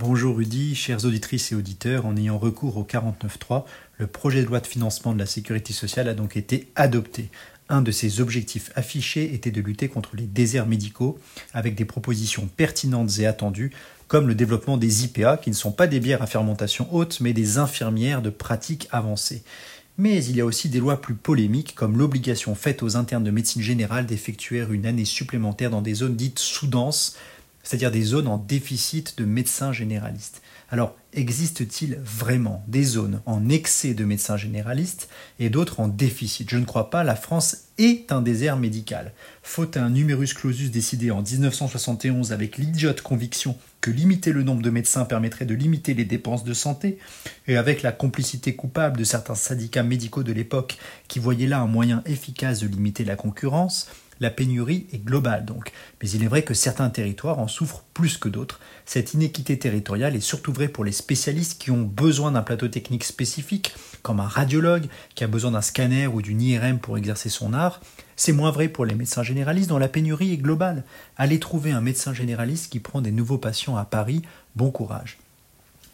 Bonjour Rudy, chères auditrices et auditeurs, en ayant recours au 49.3, le projet de loi de financement de la sécurité sociale a donc été adopté. Un de ses objectifs affichés était de lutter contre les déserts médicaux avec des propositions pertinentes et attendues comme le développement des IPA qui ne sont pas des bières à fermentation haute mais des infirmières de pratique avancée. Mais il y a aussi des lois plus polémiques comme l'obligation faite aux internes de médecine générale d'effectuer une année supplémentaire dans des zones dites sous-denses c'est-à-dire des zones en déficit de médecins généralistes. Alors, existe-t-il vraiment des zones en excès de médecins généralistes et d'autres en déficit? Je ne crois pas, la France est un désert médical. Faute à un numerus clausus décidé en 1971 avec l'idiote conviction que limiter le nombre de médecins permettrait de limiter les dépenses de santé, et avec la complicité coupable de certains syndicats médicaux de l'époque qui voyaient là un moyen efficace de limiter la concurrence, la pénurie est globale donc, mais il est vrai que certains territoires en souffrent plus que d'autres. Cette inéquité territoriale est surtout vraie pour les spécialistes qui ont besoin d'un plateau technique spécifique, comme un radiologue qui a besoin d'un scanner ou d'une IRM pour exercer son art. C'est moins vrai pour les médecins généralistes dont la pénurie est globale. Allez trouver un médecin généraliste qui prend des nouveaux patients à Paris, bon courage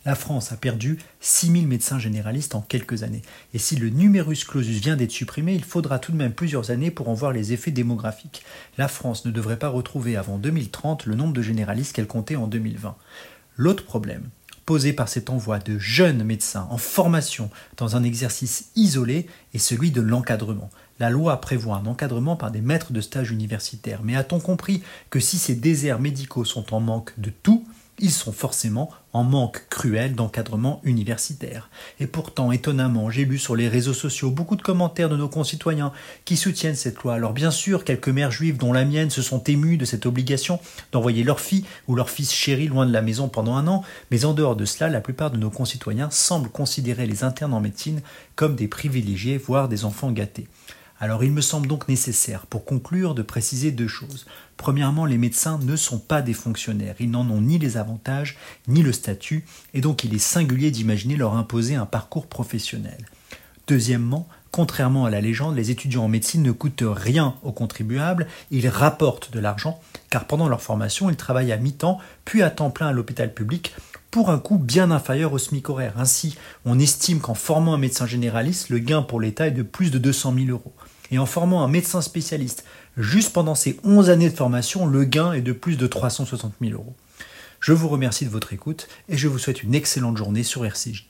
la France a perdu 6000 médecins généralistes en quelques années. Et si le numerus clausus vient d'être supprimé, il faudra tout de même plusieurs années pour en voir les effets démographiques. La France ne devrait pas retrouver avant 2030 le nombre de généralistes qu'elle comptait en 2020. L'autre problème, posé par cet envoi de jeunes médecins en formation dans un exercice isolé est celui de l'encadrement. La loi prévoit un encadrement par des maîtres de stage universitaires, mais a-t-on compris que si ces déserts médicaux sont en manque de tout, ils sont forcément en manque cruel d'encadrement universitaire. Et pourtant, étonnamment, j'ai lu sur les réseaux sociaux beaucoup de commentaires de nos concitoyens qui soutiennent cette loi. Alors bien sûr, quelques mères juives, dont la mienne, se sont émues de cette obligation d'envoyer leur fille ou leur fils chéri loin de la maison pendant un an, mais en dehors de cela, la plupart de nos concitoyens semblent considérer les internes en médecine comme des privilégiés, voire des enfants gâtés. Alors il me semble donc nécessaire, pour conclure, de préciser deux choses. Premièrement, les médecins ne sont pas des fonctionnaires, ils n'en ont ni les avantages, ni le statut, et donc il est singulier d'imaginer leur imposer un parcours professionnel. Deuxièmement, contrairement à la légende, les étudiants en médecine ne coûtent rien aux contribuables, ils rapportent de l'argent, car pendant leur formation, ils travaillent à mi-temps, puis à temps plein à l'hôpital public, pour un coût bien inférieur au SMIC horaire. Ainsi, on estime qu'en formant un médecin généraliste, le gain pour l'État est de plus de 200 000 euros. Et en formant un médecin spécialiste, juste pendant ces 11 années de formation, le gain est de plus de 360 000 euros. Je vous remercie de votre écoute et je vous souhaite une excellente journée sur RCJ.